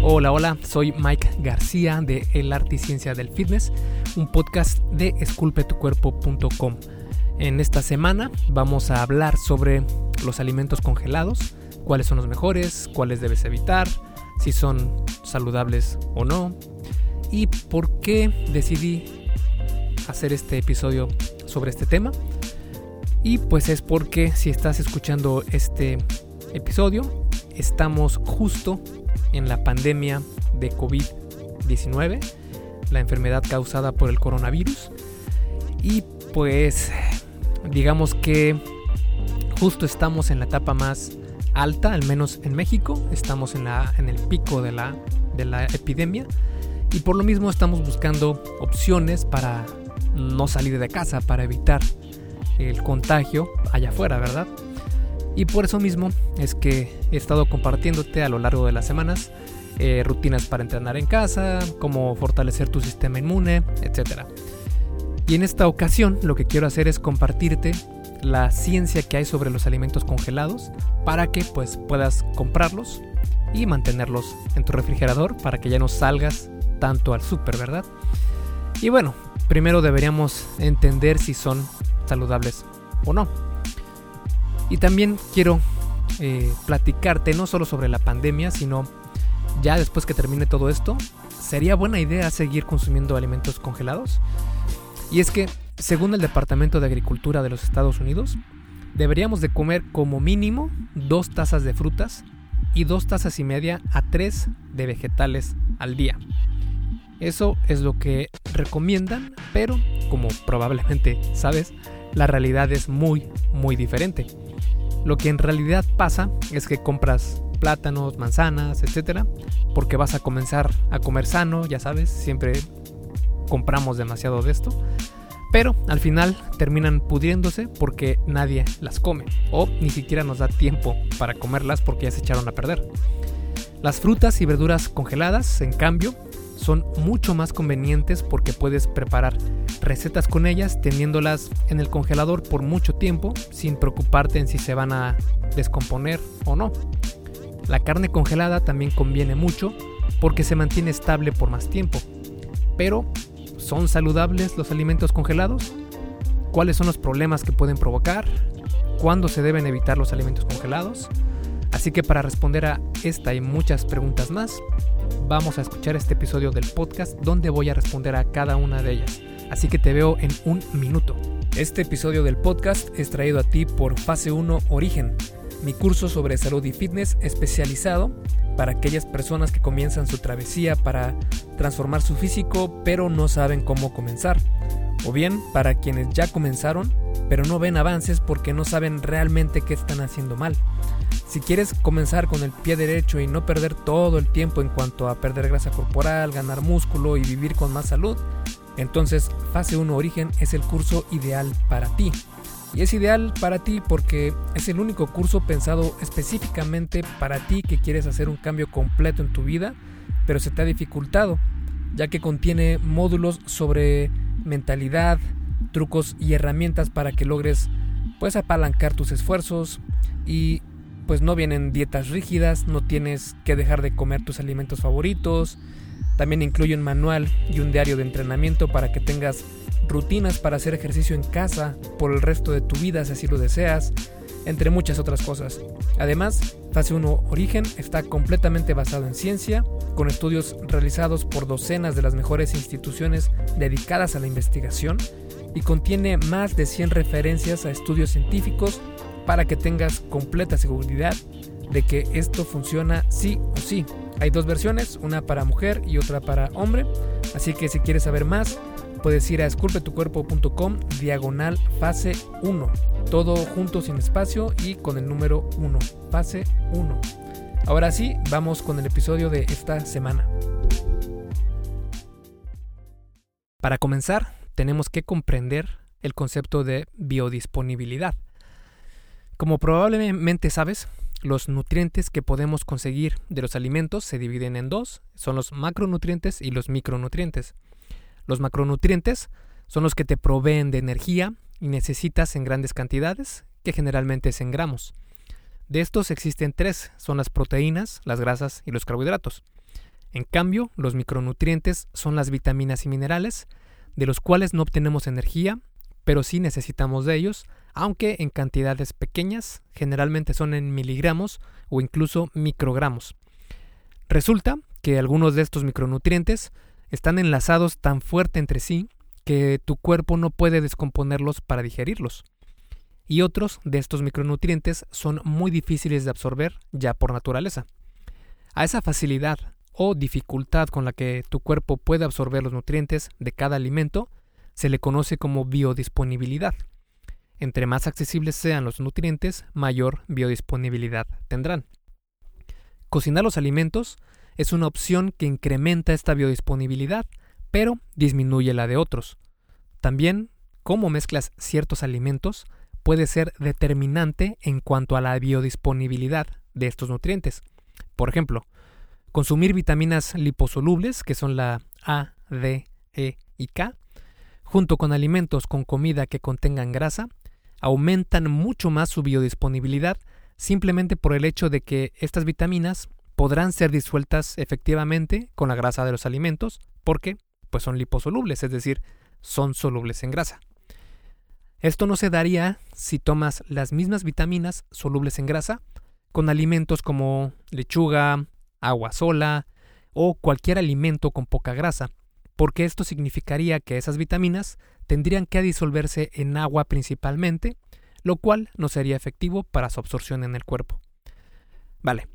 Hola, hola, soy Mike García de El Arte y Ciencia del Fitness, un podcast de esculpetucuerpo.com. En esta semana vamos a hablar sobre los alimentos congelados, cuáles son los mejores, cuáles debes evitar, si son saludables o no, y por qué decidí hacer este episodio sobre este tema. Y pues es porque si estás escuchando este episodio, estamos justo en la pandemia de COVID-19, la enfermedad causada por el coronavirus. Y pues digamos que justo estamos en la etapa más alta, al menos en México, estamos en, la, en el pico de la, de la epidemia y por lo mismo estamos buscando opciones para no salir de casa, para evitar el contagio allá afuera, ¿verdad? Y por eso mismo es que he estado compartiéndote a lo largo de las semanas eh, rutinas para entrenar en casa, cómo fortalecer tu sistema inmune, etc. Y en esta ocasión lo que quiero hacer es compartirte la ciencia que hay sobre los alimentos congelados para que pues puedas comprarlos y mantenerlos en tu refrigerador para que ya no salgas tanto al súper, ¿verdad? Y bueno, primero deberíamos entender si son saludables o no. Y también quiero eh, platicarte no solo sobre la pandemia, sino ya después que termine todo esto, ¿sería buena idea seguir consumiendo alimentos congelados? Y es que, según el Departamento de Agricultura de los Estados Unidos, deberíamos de comer como mínimo dos tazas de frutas y dos tazas y media a tres de vegetales al día. Eso es lo que recomiendan, pero como probablemente sabes, la realidad es muy, muy diferente. Lo que en realidad pasa es que compras plátanos, manzanas, etcétera, porque vas a comenzar a comer sano, ya sabes, siempre compramos demasiado de esto, pero al final terminan pudriéndose porque nadie las come o ni siquiera nos da tiempo para comerlas porque ya se echaron a perder. Las frutas y verduras congeladas, en cambio, son mucho más convenientes porque puedes preparar recetas con ellas teniéndolas en el congelador por mucho tiempo sin preocuparte en si se van a descomponer o no. La carne congelada también conviene mucho porque se mantiene estable por más tiempo. Pero, ¿son saludables los alimentos congelados? ¿Cuáles son los problemas que pueden provocar? ¿Cuándo se deben evitar los alimentos congelados? Así que para responder a esta y muchas preguntas más, vamos a escuchar este episodio del podcast donde voy a responder a cada una de ellas. Así que te veo en un minuto. Este episodio del podcast es traído a ti por Fase 1 Origen mi curso sobre salud y fitness especializado para aquellas personas que comienzan su travesía para transformar su físico pero no saben cómo comenzar. O bien para quienes ya comenzaron pero no ven avances porque no saben realmente qué están haciendo mal. Si quieres comenzar con el pie derecho y no perder todo el tiempo en cuanto a perder grasa corporal, ganar músculo y vivir con más salud, entonces Fase 1 Origen es el curso ideal para ti. Y es ideal para ti porque es el único curso pensado específicamente para ti que quieres hacer un cambio completo en tu vida, pero se te ha dificultado, ya que contiene módulos sobre mentalidad, trucos y herramientas para que logres pues apalancar tus esfuerzos y pues no vienen dietas rígidas, no tienes que dejar de comer tus alimentos favoritos. También incluye un manual y un diario de entrenamiento para que tengas rutinas para hacer ejercicio en casa por el resto de tu vida si así lo deseas, entre muchas otras cosas. Además, Fase 1 Origen está completamente basado en ciencia, con estudios realizados por docenas de las mejores instituciones dedicadas a la investigación y contiene más de 100 referencias a estudios científicos para que tengas completa seguridad de que esto funciona sí o sí. Hay dos versiones, una para mujer y otra para hombre, así que si quieres saber más, puedes ir a esculpetucuerpo.com diagonal fase 1. Todo junto sin espacio y con el número 1. Fase 1. Ahora sí, vamos con el episodio de esta semana. Para comenzar, tenemos que comprender el concepto de biodisponibilidad. Como probablemente sabes, los nutrientes que podemos conseguir de los alimentos se dividen en dos, son los macronutrientes y los micronutrientes. Los macronutrientes son los que te proveen de energía y necesitas en grandes cantidades, que generalmente es en gramos. De estos existen tres, son las proteínas, las grasas y los carbohidratos. En cambio, los micronutrientes son las vitaminas y minerales, de los cuales no obtenemos energía, pero sí necesitamos de ellos, aunque en cantidades pequeñas, generalmente son en miligramos o incluso microgramos. Resulta que algunos de estos micronutrientes están enlazados tan fuerte entre sí que tu cuerpo no puede descomponerlos para digerirlos. Y otros de estos micronutrientes son muy difíciles de absorber ya por naturaleza. A esa facilidad o dificultad con la que tu cuerpo puede absorber los nutrientes de cada alimento se le conoce como biodisponibilidad. Entre más accesibles sean los nutrientes, mayor biodisponibilidad tendrán. Cocinar los alimentos es una opción que incrementa esta biodisponibilidad, pero disminuye la de otros. También, cómo mezclas ciertos alimentos puede ser determinante en cuanto a la biodisponibilidad de estos nutrientes. Por ejemplo, consumir vitaminas liposolubles, que son la A, D, E y K, junto con alimentos con comida que contengan grasa, aumentan mucho más su biodisponibilidad simplemente por el hecho de que estas vitaminas podrán ser disueltas efectivamente con la grasa de los alimentos porque pues son liposolubles, es decir, son solubles en grasa. Esto no se daría si tomas las mismas vitaminas solubles en grasa con alimentos como lechuga, agua sola o cualquier alimento con poca grasa, porque esto significaría que esas vitaminas tendrían que disolverse en agua principalmente, lo cual no sería efectivo para su absorción en el cuerpo. Vale,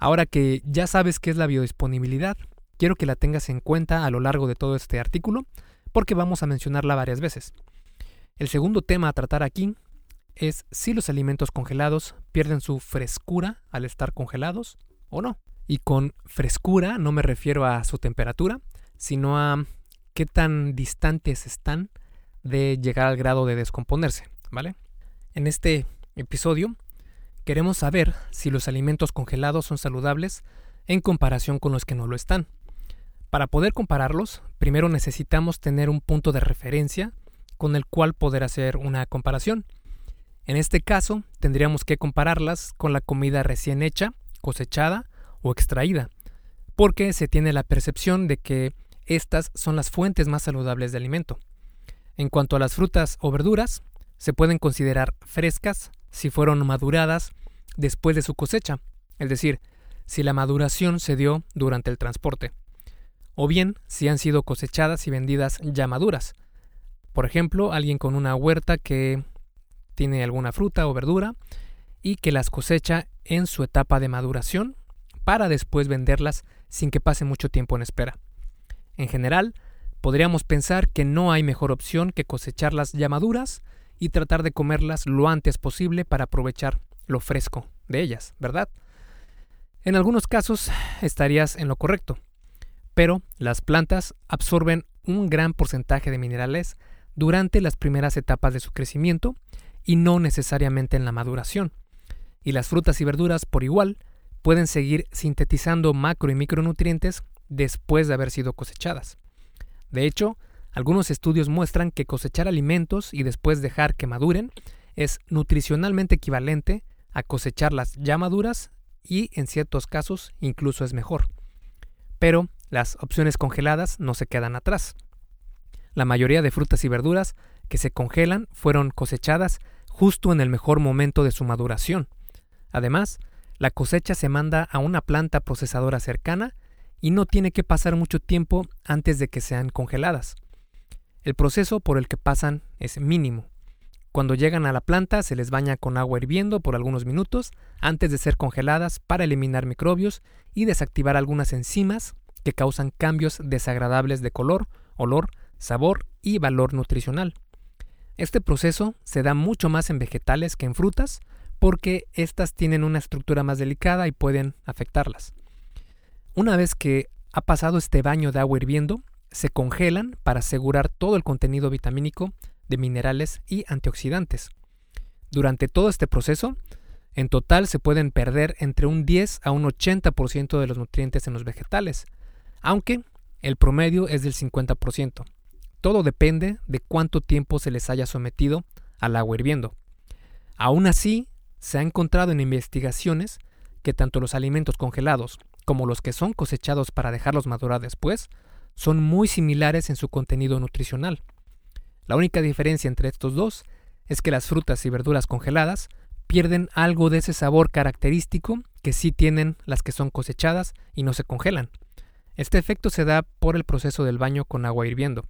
Ahora que ya sabes qué es la biodisponibilidad, quiero que la tengas en cuenta a lo largo de todo este artículo, porque vamos a mencionarla varias veces. El segundo tema a tratar aquí es si los alimentos congelados pierden su frescura al estar congelados o no. Y con frescura no me refiero a su temperatura, sino a qué tan distantes están de llegar al grado de descomponerse, ¿vale? En este episodio Queremos saber si los alimentos congelados son saludables en comparación con los que no lo están. Para poder compararlos, primero necesitamos tener un punto de referencia con el cual poder hacer una comparación. En este caso, tendríamos que compararlas con la comida recién hecha, cosechada o extraída, porque se tiene la percepción de que estas son las fuentes más saludables de alimento. En cuanto a las frutas o verduras, se pueden considerar frescas si fueron maduradas después de su cosecha, es decir, si la maduración se dio durante el transporte, o bien si han sido cosechadas y vendidas ya maduras. Por ejemplo, alguien con una huerta que tiene alguna fruta o verdura y que las cosecha en su etapa de maduración para después venderlas sin que pase mucho tiempo en espera. En general, podríamos pensar que no hay mejor opción que cosecharlas ya maduras y tratar de comerlas lo antes posible para aprovechar lo fresco de ellas, ¿verdad? En algunos casos estarías en lo correcto, pero las plantas absorben un gran porcentaje de minerales durante las primeras etapas de su crecimiento y no necesariamente en la maduración. Y las frutas y verduras, por igual, pueden seguir sintetizando macro y micronutrientes después de haber sido cosechadas. De hecho, algunos estudios muestran que cosechar alimentos y después dejar que maduren es nutricionalmente equivalente a cosecharlas ya maduras y en ciertos casos incluso es mejor. Pero las opciones congeladas no se quedan atrás. La mayoría de frutas y verduras que se congelan fueron cosechadas justo en el mejor momento de su maduración. Además, la cosecha se manda a una planta procesadora cercana y no tiene que pasar mucho tiempo antes de que sean congeladas. El proceso por el que pasan es mínimo. Cuando llegan a la planta se les baña con agua hirviendo por algunos minutos antes de ser congeladas para eliminar microbios y desactivar algunas enzimas que causan cambios desagradables de color, olor, sabor y valor nutricional. Este proceso se da mucho más en vegetales que en frutas porque éstas tienen una estructura más delicada y pueden afectarlas. Una vez que ha pasado este baño de agua hirviendo, se congelan para asegurar todo el contenido vitamínico de minerales y antioxidantes. Durante todo este proceso, en total se pueden perder entre un 10 a un 80% de los nutrientes en los vegetales, aunque el promedio es del 50%. Todo depende de cuánto tiempo se les haya sometido al agua hirviendo. Aún así, se ha encontrado en investigaciones que tanto los alimentos congelados como los que son cosechados para dejarlos madurar después, son muy similares en su contenido nutricional. La única diferencia entre estos dos es que las frutas y verduras congeladas pierden algo de ese sabor característico que sí tienen las que son cosechadas y no se congelan. Este efecto se da por el proceso del baño con agua hirviendo.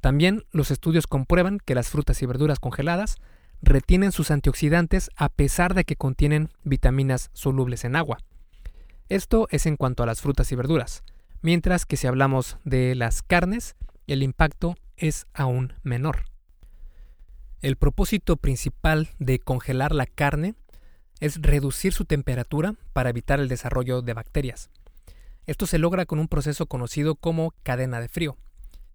También los estudios comprueban que las frutas y verduras congeladas retienen sus antioxidantes a pesar de que contienen vitaminas solubles en agua. Esto es en cuanto a las frutas y verduras, mientras que si hablamos de las carnes, el impacto es aún menor. El propósito principal de congelar la carne es reducir su temperatura para evitar el desarrollo de bacterias. Esto se logra con un proceso conocido como cadena de frío,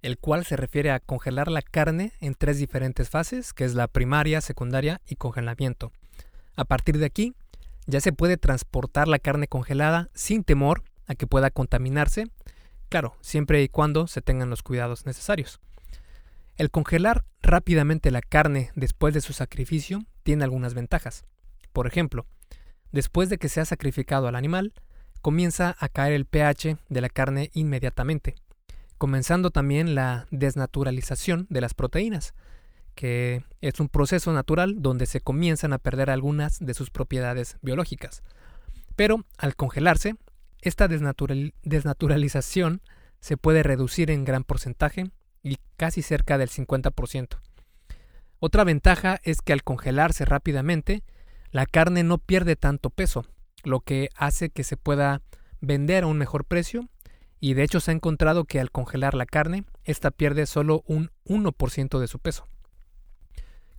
el cual se refiere a congelar la carne en tres diferentes fases, que es la primaria, secundaria y congelamiento. A partir de aquí, ya se puede transportar la carne congelada sin temor a que pueda contaminarse, claro, siempre y cuando se tengan los cuidados necesarios. El congelar rápidamente la carne después de su sacrificio tiene algunas ventajas. Por ejemplo, después de que se ha sacrificado al animal, comienza a caer el pH de la carne inmediatamente, comenzando también la desnaturalización de las proteínas, que es un proceso natural donde se comienzan a perder algunas de sus propiedades biológicas. Pero al congelarse, esta desnaturalización se puede reducir en gran porcentaje y casi cerca del 50%. Otra ventaja es que al congelarse rápidamente, la carne no pierde tanto peso, lo que hace que se pueda vender a un mejor precio y de hecho se ha encontrado que al congelar la carne, esta pierde solo un 1% de su peso.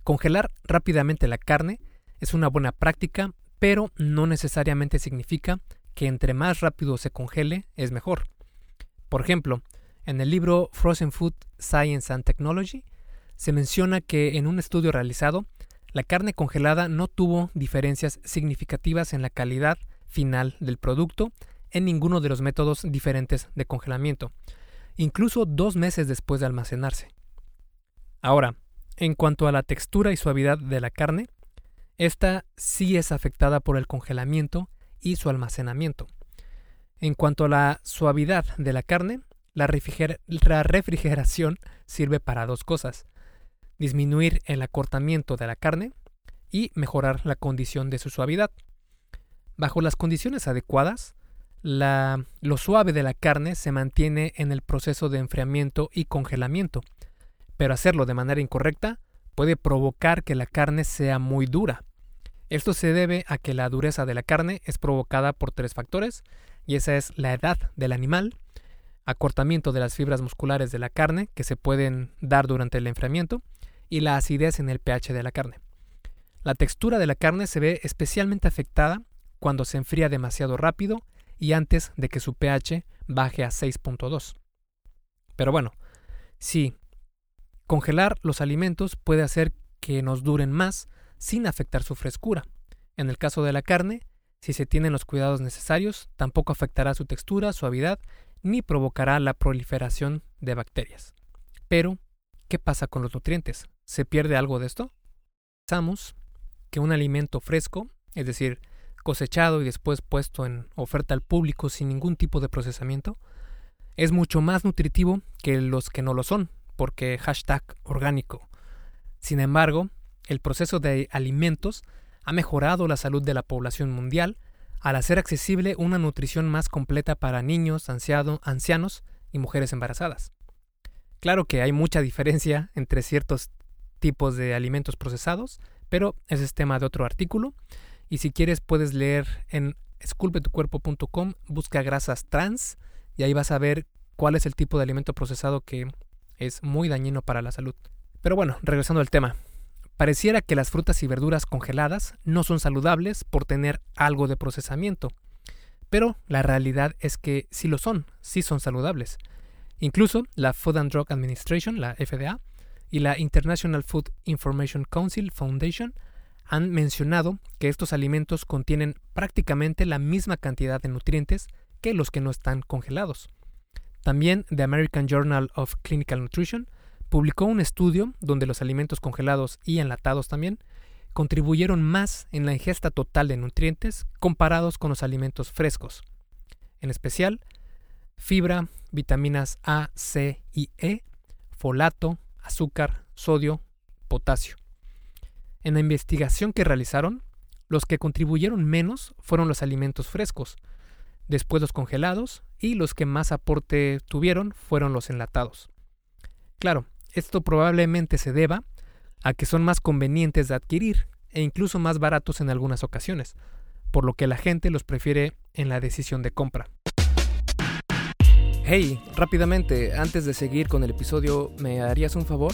Congelar rápidamente la carne es una buena práctica, pero no necesariamente significa que entre más rápido se congele es mejor. Por ejemplo, en el libro Frozen Food Science and Technology se menciona que en un estudio realizado, la carne congelada no tuvo diferencias significativas en la calidad final del producto en ninguno de los métodos diferentes de congelamiento, incluso dos meses después de almacenarse. Ahora, en cuanto a la textura y suavidad de la carne, esta sí es afectada por el congelamiento y su almacenamiento. En cuanto a la suavidad de la carne, la, refrigeración sirve para dos cosas. Disminuir el acortamiento de la carne y mejorar la condición de su suavidad. Bajo las condiciones adecuadas, lo suave de la carne se mantiene en el proceso de enfriamiento y congelamiento, pero hacerlo de manera incorrecta puede provocar que la carne sea muy dura. Esto se debe a que la dureza de la carne es provocada por tres factores, y esa es la edad del animal, acortamiento de las fibras musculares de la carne que se pueden dar durante el enfriamiento y la acidez en el pH de la carne. La textura de la carne se ve especialmente afectada cuando se enfría demasiado rápido y antes de que su pH baje a 6.2. Pero bueno, sí, congelar los alimentos puede hacer que nos duren más sin afectar su frescura. En el caso de la carne, si se tienen los cuidados necesarios, tampoco afectará su textura, suavidad ni provocará la proliferación de bacterias. Pero, ¿qué pasa con los nutrientes? ¿Se pierde algo de esto? Pensamos que un alimento fresco, es decir, cosechado y después puesto en oferta al público sin ningún tipo de procesamiento, es mucho más nutritivo que los que no lo son, porque hashtag orgánico. Sin embargo, el proceso de alimentos ha mejorado la salud de la población mundial al hacer accesible una nutrición más completa para niños, ancianos y mujeres embarazadas. Claro que hay mucha diferencia entre ciertos tipos de alimentos procesados, pero ese es tema de otro artículo. Y si quieres puedes leer en esculpetucuerpo.com, busca grasas trans y ahí vas a ver cuál es el tipo de alimento procesado que es muy dañino para la salud. Pero bueno, regresando al tema. Pareciera que las frutas y verduras congeladas no son saludables por tener algo de procesamiento, pero la realidad es que sí lo son, sí son saludables. Incluso la Food and Drug Administration, la FDA, y la International Food Information Council Foundation han mencionado que estos alimentos contienen prácticamente la misma cantidad de nutrientes que los que no están congelados. También The American Journal of Clinical Nutrition publicó un estudio donde los alimentos congelados y enlatados también contribuyeron más en la ingesta total de nutrientes comparados con los alimentos frescos. en especial fibra, vitaminas A, C y E, folato, azúcar, sodio, potasio. En la investigación que realizaron, los que contribuyeron menos fueron los alimentos frescos, después los congelados y los que más aporte tuvieron fueron los enlatados. Claro, esto probablemente se deba a que son más convenientes de adquirir e incluso más baratos en algunas ocasiones, por lo que la gente los prefiere en la decisión de compra. Hey, rápidamente, antes de seguir con el episodio, ¿me harías un favor?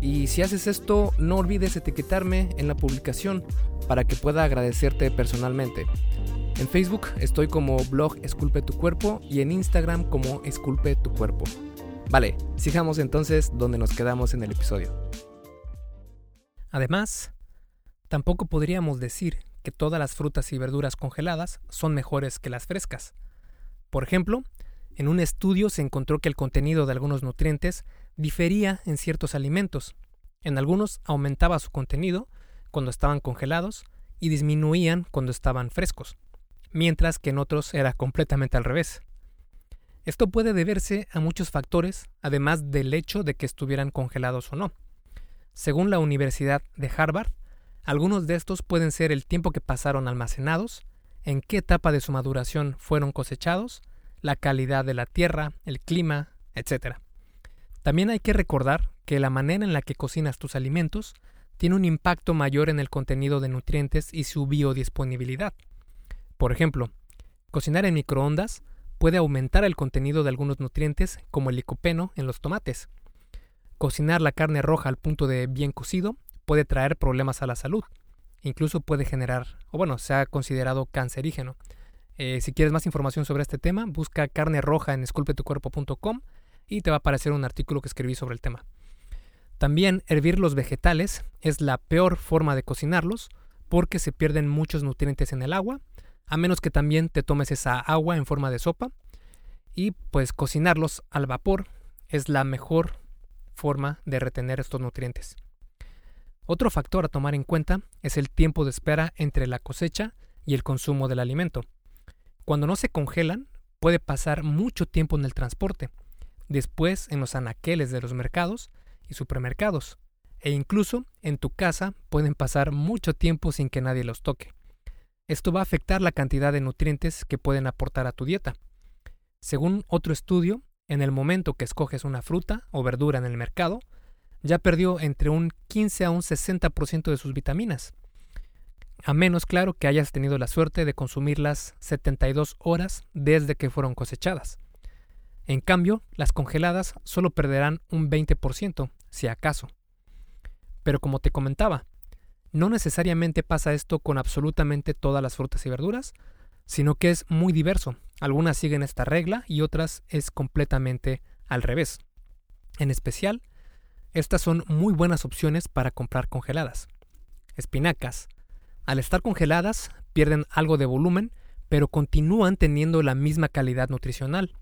Y si haces esto, no olvides etiquetarme en la publicación para que pueda agradecerte personalmente. En Facebook estoy como blog Esculpe tu cuerpo y en Instagram como Esculpe tu cuerpo. Vale, sigamos entonces donde nos quedamos en el episodio. Además, tampoco podríamos decir que todas las frutas y verduras congeladas son mejores que las frescas. Por ejemplo, en un estudio se encontró que el contenido de algunos nutrientes difería en ciertos alimentos. En algunos aumentaba su contenido cuando estaban congelados y disminuían cuando estaban frescos, mientras que en otros era completamente al revés. Esto puede deberse a muchos factores, además del hecho de que estuvieran congelados o no. Según la Universidad de Harvard, algunos de estos pueden ser el tiempo que pasaron almacenados, en qué etapa de su maduración fueron cosechados, la calidad de la tierra, el clima, etc. También hay que recordar que la manera en la que cocinas tus alimentos tiene un impacto mayor en el contenido de nutrientes y su biodisponibilidad. Por ejemplo, cocinar en microondas puede aumentar el contenido de algunos nutrientes como el licopeno en los tomates. Cocinar la carne roja al punto de bien cocido puede traer problemas a la salud. Incluso puede generar, o bueno, se ha considerado cancerígeno. Eh, si quieres más información sobre este tema, busca carne roja en esculpetucuerpo.com y te va a aparecer un artículo que escribí sobre el tema. También hervir los vegetales es la peor forma de cocinarlos porque se pierden muchos nutrientes en el agua, a menos que también te tomes esa agua en forma de sopa. Y pues cocinarlos al vapor es la mejor forma de retener estos nutrientes. Otro factor a tomar en cuenta es el tiempo de espera entre la cosecha y el consumo del alimento. Cuando no se congelan, puede pasar mucho tiempo en el transporte, después en los anaqueles de los mercados y supermercados, e incluso en tu casa pueden pasar mucho tiempo sin que nadie los toque. Esto va a afectar la cantidad de nutrientes que pueden aportar a tu dieta. Según otro estudio, en el momento que escoges una fruta o verdura en el mercado, ya perdió entre un 15 a un 60% de sus vitaminas. A menos, claro, que hayas tenido la suerte de consumirlas 72 horas desde que fueron cosechadas. En cambio, las congeladas solo perderán un 20%, si acaso. Pero como te comentaba, no necesariamente pasa esto con absolutamente todas las frutas y verduras, sino que es muy diverso. Algunas siguen esta regla y otras es completamente al revés. En especial, estas son muy buenas opciones para comprar congeladas. Espinacas. Al estar congeladas, pierden algo de volumen, pero continúan teniendo la misma calidad nutricional.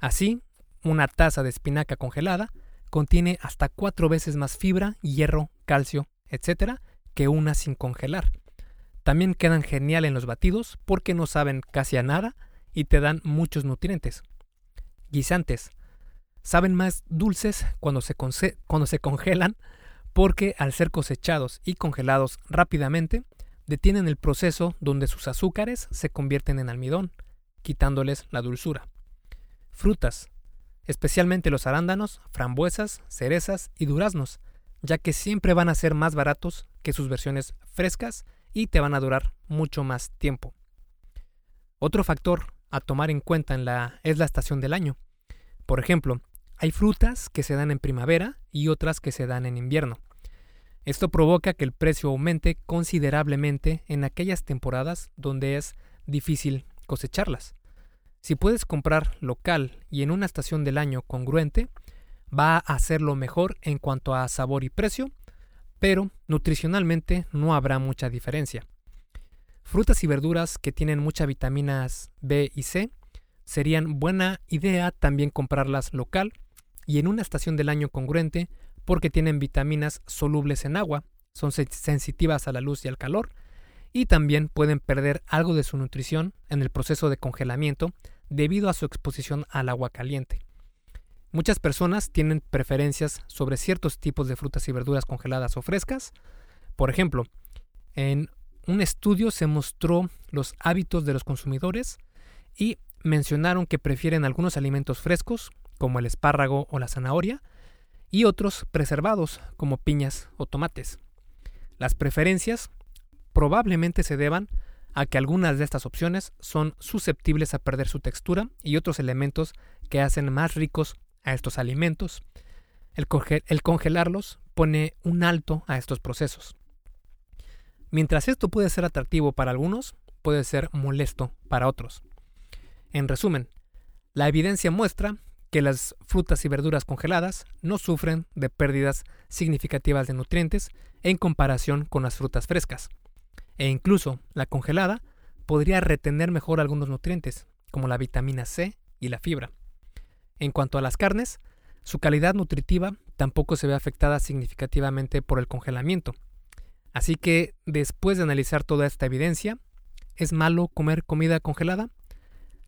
Así, una taza de espinaca congelada contiene hasta cuatro veces más fibra, hierro, calcio, etc., que una sin congelar. También quedan genial en los batidos porque no saben casi a nada y te dan muchos nutrientes. Guisantes. Saben más dulces cuando se, cuando se congelan porque al ser cosechados y congelados rápidamente, detienen el proceso donde sus azúcares se convierten en almidón, quitándoles la dulzura. Frutas, especialmente los arándanos, frambuesas, cerezas y duraznos, ya que siempre van a ser más baratos que sus versiones frescas y te van a durar mucho más tiempo. Otro factor a tomar en cuenta es la estación del año. Por ejemplo, hay frutas que se dan en primavera y otras que se dan en invierno. Esto provoca que el precio aumente considerablemente en aquellas temporadas donde es difícil cosecharlas. Si puedes comprar local y en una estación del año congruente, va a hacerlo mejor en cuanto a sabor y precio, pero nutricionalmente no habrá mucha diferencia. Frutas y verduras que tienen muchas vitaminas B y C serían buena idea también comprarlas local y en una estación del año congruente porque tienen vitaminas solubles en agua, son sensitivas a la luz y al calor y también pueden perder algo de su nutrición en el proceso de congelamiento debido a su exposición al agua caliente. Muchas personas tienen preferencias sobre ciertos tipos de frutas y verduras congeladas o frescas. Por ejemplo, en un estudio se mostró los hábitos de los consumidores y mencionaron que prefieren algunos alimentos frescos, como el espárrago o la zanahoria, y otros preservados, como piñas o tomates. Las preferencias probablemente se deban a que algunas de estas opciones son susceptibles a perder su textura y otros elementos que hacen más ricos a estos alimentos. El, congelarlos pone un alto a estos procesos. Mientras esto puede ser atractivo para algunos, puede ser molesto para otros. En resumen, la evidencia muestra que las frutas y verduras congeladas no sufren de pérdidas significativas de nutrientes en comparación con las frutas frescas. E incluso la congelada podría retener mejor algunos nutrientes, como la vitamina C y la fibra. En cuanto a las carnes, su calidad nutritiva tampoco se ve afectada significativamente por el congelamiento. Así que, después de analizar toda esta evidencia, ¿es malo comer comida congelada?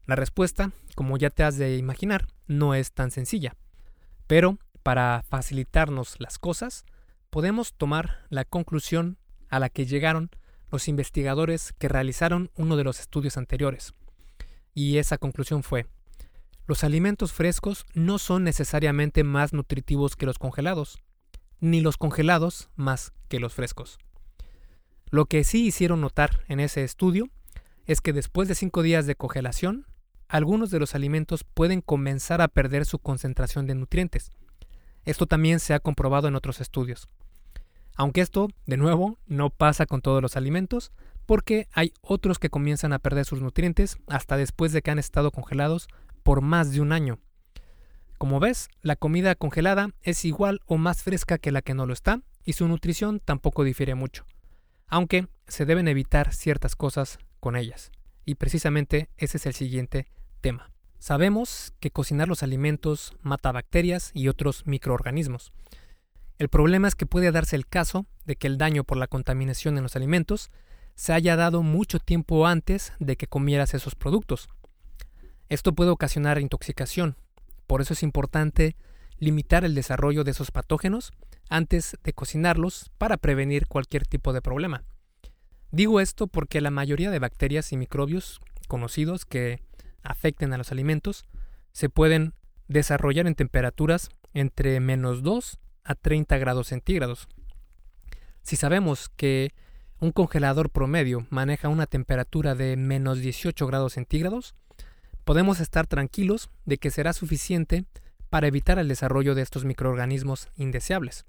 La respuesta, como ya te has de imaginar, no es tan sencilla. Pero, para facilitarnos las cosas, podemos tomar la conclusión a la que llegaron los investigadores que realizaron uno de los estudios anteriores. Y esa conclusión fue, los alimentos frescos no son necesariamente más nutritivos que los congelados, ni los congelados más que los frescos. Lo que sí hicieron notar en ese estudio es que después de cinco días de congelación, algunos de los alimentos pueden comenzar a perder su concentración de nutrientes. Esto también se ha comprobado en otros estudios. Aunque esto, de nuevo, no pasa con todos los alimentos, porque hay otros que comienzan a perder sus nutrientes hasta después de que han estado congelados por más de un año. Como ves, la comida congelada es igual o más fresca que la que no lo está y su nutrición tampoco difiere mucho, aunque se deben evitar ciertas cosas con ellas. Y precisamente ese es el siguiente tema. Sabemos que cocinar los alimentos mata bacterias y otros microorganismos. El problema es que puede darse el caso de que el daño por la contaminación en los alimentos se haya dado mucho tiempo antes de que comieras esos productos, esto puede ocasionar intoxicación, por eso es importante limitar el desarrollo de esos patógenos antes de cocinarlos para prevenir cualquier tipo de problema. Digo esto porque la mayoría de bacterias y microbios conocidos que afecten a los alimentos se pueden desarrollar en temperaturas entre menos 2 a 30 grados centígrados. Si sabemos que un congelador promedio maneja una temperatura de menos 18 grados centígrados, podemos estar tranquilos de que será suficiente para evitar el desarrollo de estos microorganismos indeseables.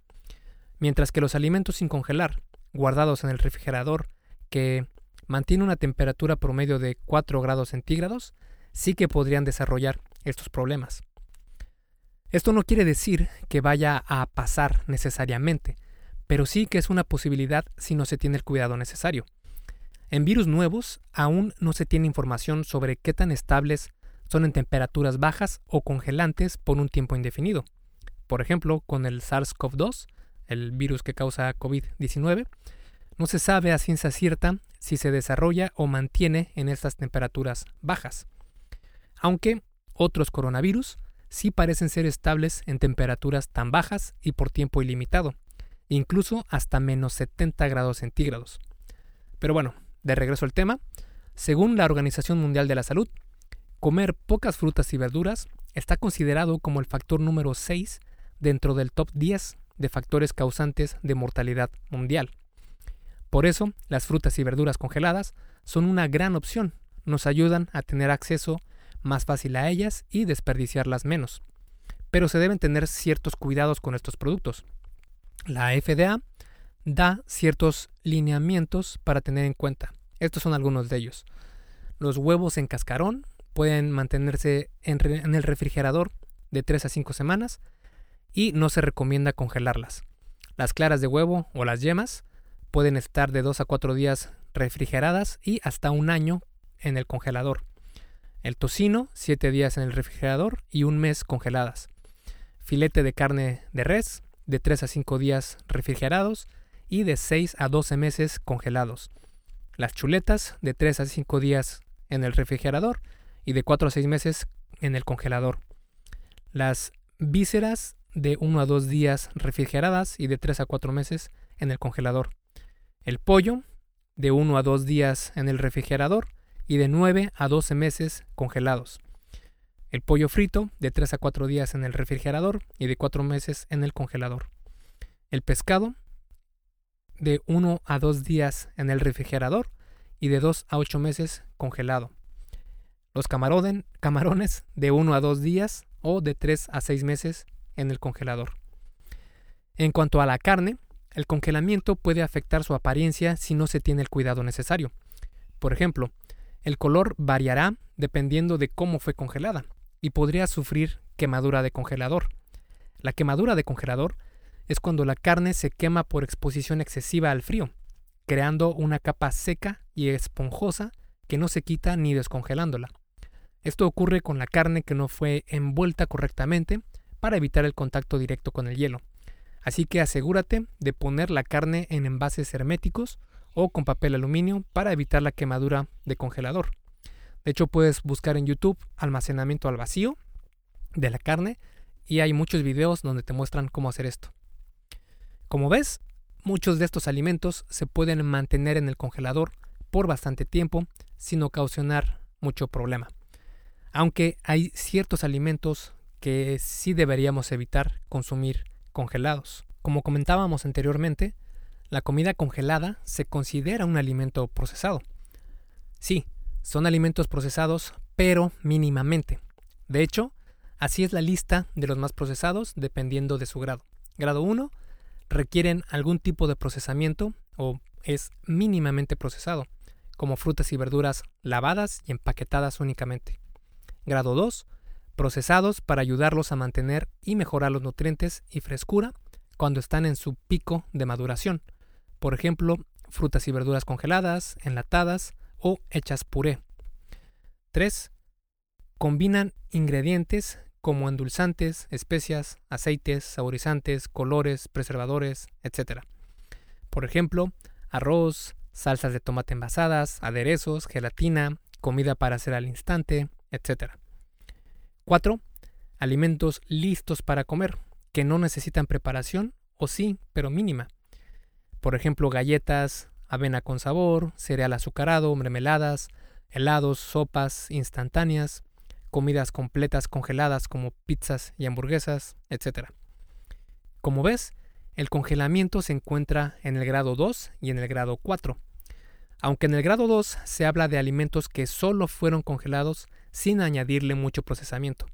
Mientras que los alimentos sin congelar, guardados en el refrigerador, que mantiene una temperatura promedio de 4 grados centígrados, sí que podrían desarrollar estos problemas. Esto no quiere decir que vaya a pasar necesariamente, pero sí que es una posibilidad si no se tiene el cuidado necesario. En virus nuevos aún no se tiene información sobre qué tan estables son en temperaturas bajas o congelantes por un tiempo indefinido. Por ejemplo, con el SARS-CoV-2, el virus que causa COVID-19, no se sabe a ciencia cierta si se desarrolla o mantiene en estas temperaturas bajas. Aunque otros coronavirus sí parecen ser estables en temperaturas tan bajas y por tiempo ilimitado, incluso hasta menos 70 grados centígrados. Pero bueno, de regreso al tema, según la Organización Mundial de la Salud, comer pocas frutas y verduras está considerado como el factor número 6 dentro del top 10 de factores causantes de mortalidad mundial. Por eso, las frutas y verduras congeladas son una gran opción, nos ayudan a tener acceso más fácil a ellas y desperdiciarlas menos. Pero se deben tener ciertos cuidados con estos productos. La FDA da ciertos lineamientos para tener en cuenta. Estos son algunos de ellos. Los huevos en cascarón pueden mantenerse en, el refrigerador de 3 a 5 semanas y no se recomienda congelarlas. Las claras de huevo o las yemas pueden estar de 2 a 4 días refrigeradas y hasta un año en el congelador. El tocino, 7 días en el refrigerador y un mes congeladas. Filete de carne de res, de 3 a 5 días refrigerados y de 6 a 12 meses congelados. Las chuletas, de 3 a 5 días en el refrigerador y de 4 a 6 meses en el congelador. Las vísceras, de 1 a 2 días refrigeradas y de 3 a 4 meses en el congelador. El pollo, de 1 a 2 días en el refrigerador y de 9 a 12 meses congelados. El pollo frito, de 3 a 4 días en el refrigerador y de 4 meses en el congelador. El pescado, de 1 a 2 días en el refrigerador y de 2 a 8 meses congelado. Los camarones de 1 a 2 días o de 3 a 6 meses en el congelador. En cuanto a la carne, el congelamiento puede afectar su apariencia si no se tiene el cuidado necesario. Por ejemplo, el color variará dependiendo de cómo fue congelada y podría sufrir quemadura de congelador. La quemadura de congelador es cuando la carne se quema por exposición excesiva al frío, creando una capa seca y esponjosa que no se quita ni descongelándola. Esto ocurre con la carne que no fue envuelta correctamente para evitar el contacto directo con el hielo. Así que asegúrate de poner la carne en envases herméticos o con papel aluminio para evitar la quemadura de congelador. De hecho, puedes buscar en YouTube almacenamiento al vacío de la carne y hay muchos videos donde te muestran cómo hacer esto. Como ves, muchos de estos alimentos se pueden mantener en el congelador por bastante tiempo sin ocasionar mucho problema. Aunque hay ciertos alimentos que sí deberíamos evitar consumir congelados. Como comentábamos anteriormente, la comida congelada se considera un alimento procesado. Sí, son alimentos procesados, pero mínimamente. De hecho, así es la lista de los más procesados dependiendo de su grado. Grado 1 requieren algún tipo de procesamiento o es mínimamente procesado, como frutas y verduras lavadas y empaquetadas únicamente. Grado 2. Procesados para ayudarlos a mantener y mejorar los nutrientes y frescura cuando están en su pico de maduración. Por ejemplo, frutas y verduras congeladas, enlatadas o hechas puré. 3. Combinan ingredientes como endulzantes, especias, aceites, saborizantes, colores, preservadores, etc. Por ejemplo, arroz, salsas de tomate envasadas, aderezos, gelatina, comida para hacer al instante, etc. 4. Alimentos listos para comer, que no necesitan preparación, o sí, pero mínima. Por ejemplo, galletas, avena con sabor, cereal azucarado, mermeladas, helados, sopas instantáneas, comidas completas congeladas como pizzas y hamburguesas, etc. Como ves, el congelamiento se encuentra en el grado 2 y en el grado 4. Aunque en el grado 2 se habla de alimentos que solo fueron congelados sin añadirle mucho procesamiento.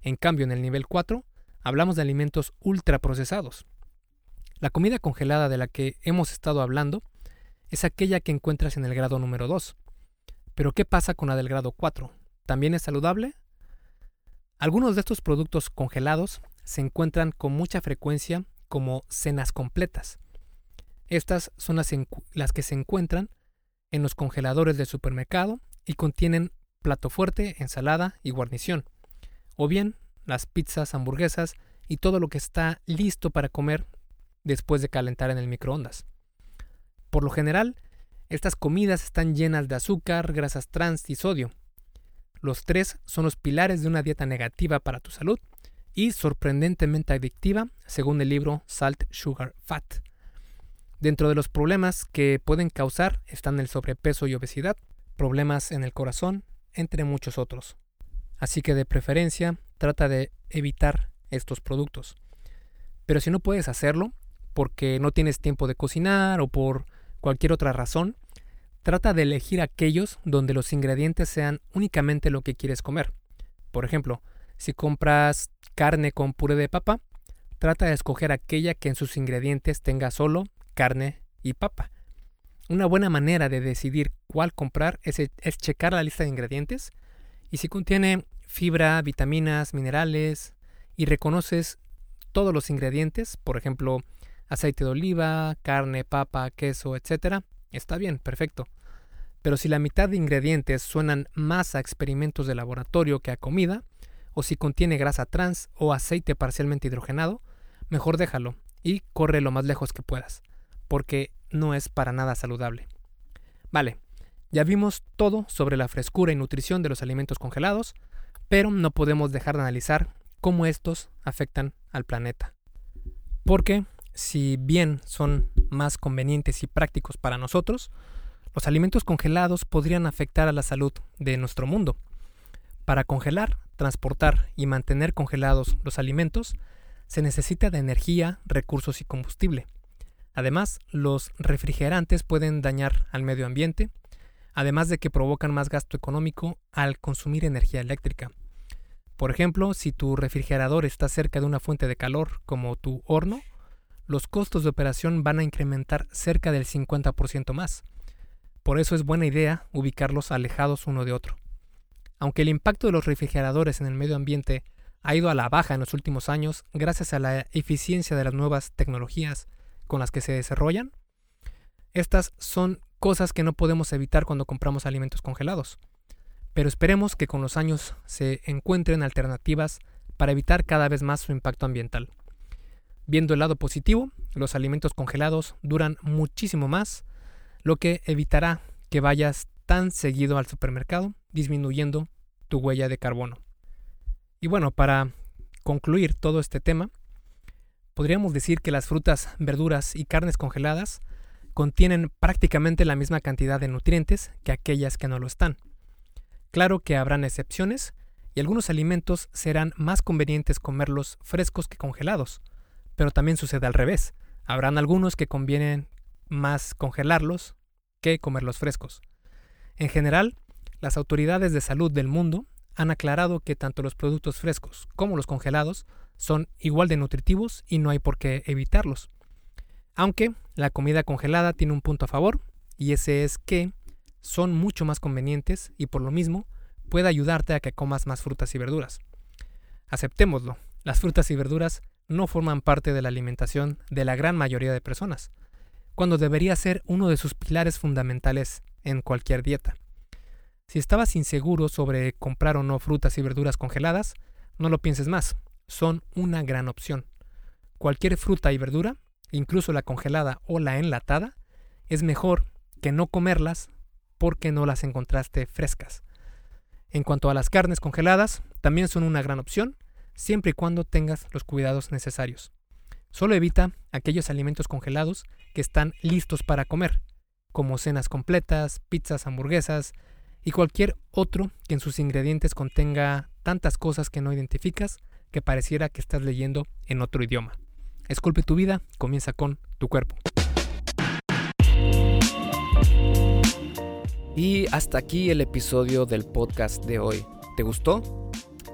En cambio, en el nivel 4 hablamos de alimentos ultraprocesados. La comida congelada de la que hemos estado hablando es aquella que encuentras en el grado número 2. Pero ¿qué pasa con la del grado 4? ¿También es saludable? Algunos de estos productos congelados se encuentran con mucha frecuencia como cenas completas. Estas son las, las, que se encuentran en los congeladores del supermercado y contienen plato fuerte, ensalada y guarnición. O bien las pizzas, hamburguesas y todo lo que está listo para comer después de calentar en el microondas. Por lo general, estas comidas están llenas de azúcar, grasas trans y sodio, los tres son los pilares de una dieta negativa para tu salud y sorprendentemente adictiva, según el libro Salt, Sugar, Fat. Dentro de los problemas que pueden causar están el sobrepeso y obesidad, problemas en el corazón, entre muchos otros. Así que de preferencia trata de evitar estos productos. Pero si no puedes hacerlo, porque no tienes tiempo de cocinar o por cualquier otra razón, Trata de elegir aquellos donde los ingredientes sean únicamente lo que quieres comer. Por ejemplo, si compras carne con puré de papa, trata de escoger aquella que en sus ingredientes tenga solo carne y papa. Una buena manera de decidir cuál comprar es, es checar la lista de ingredientes Y si contiene fibra, vitaminas, minerales y reconoces todos los ingredientes, por ejemplo, aceite de oliva, carne, papa, queso, etc., está bien, perfecto. Pero si la mitad de ingredientes suenan más a experimentos de laboratorio que a comida, o si contiene grasa trans o aceite parcialmente hidrogenado, mejor déjalo y corre lo más lejos que puedas, porque no es para nada saludable. Vale, ya vimos todo sobre la frescura y nutrición de los alimentos congelados, pero no podemos dejar de analizar cómo estos afectan al planeta. Porque, si bien son más convenientes y prácticos para nosotros, los alimentos congelados podrían afectar a la salud de nuestro mundo. Para congelar, transportar y mantener congelados los alimentos, se necesita de energía, recursos y combustible. Además, los refrigerantes pueden dañar al medio ambiente, además de que provocan más gasto económico al consumir energía eléctrica. Por ejemplo, si tu refrigerador está cerca de una fuente de calor como tu horno, los costos de operación van a incrementar cerca del 50% más. Por eso es buena idea ubicarlos alejados uno de otro. Aunque el impacto de los refrigeradores en el medio ambiente ha ido a la baja en los últimos años gracias a la eficiencia de las nuevas tecnologías con las que se desarrollan, estas son cosas que no podemos evitar cuando compramos alimentos congelados pero esperemos que con los años se encuentren alternativas para evitar cada vez más su impacto ambiental. Viendo el lado positivo, los alimentos congelados duran muchísimo más, lo que evitará que vayas tan seguido al supermercado, disminuyendo tu huella de carbono. Y bueno, para concluir todo este tema, podríamos decir que las frutas, verduras y carnes congeladas contienen prácticamente la misma cantidad de nutrientes que aquellas que no lo están. Claro que habrán excepciones y algunos alimentos serán más convenientes comerlos frescos que congelados, pero también sucede al revés. Habrán algunos que convienen más congelarlos que comerlos frescos. En general, las autoridades de salud del mundo han aclarado que tanto los productos frescos como los congelados son igual de nutritivos y no hay por qué evitarlos. Aunque la comida congelada tiene un punto a favor, y ese es que son mucho más convenientes y por lo mismo puede ayudarte a que comas más frutas y verduras. Aceptémoslo, las frutas y verduras no forman parte de la alimentación de la gran mayoría de personas, cuando debería ser uno de sus pilares fundamentales en cualquier dieta. Si estabas inseguro sobre comprar o no frutas y verduras congeladas, no lo pienses más, son una gran opción. Cualquier fruta y verdura, incluso la congelada o la enlatada, es mejor que no comerlas porque no las encontraste frescas. En cuanto a las carnes congeladas, también son una gran opción, siempre y cuando tengas los cuidados necesarios. Solo evita aquellos alimentos congelados que están listos para comer, como cenas completas, pizzas, hamburguesas y cualquier otro que en sus ingredientes contenga tantas cosas que no identificas que pareciera que estás leyendo en otro idioma. Esculpe tu vida, comienza con tu cuerpo. Y hasta aquí el episodio del podcast de hoy. ¿Te gustó?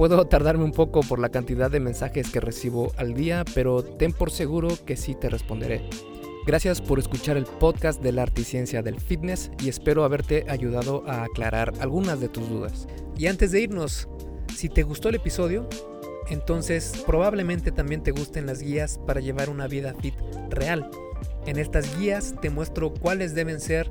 Puedo tardarme un poco por la cantidad de mensajes que recibo al día, pero ten por seguro que sí te responderé. Gracias por escuchar el podcast de la arte y ciencia del fitness y espero haberte ayudado a aclarar algunas de tus dudas. Y antes de irnos, si te gustó el episodio, entonces probablemente también te gusten las guías para llevar una vida fit real. En estas guías te muestro cuáles deben ser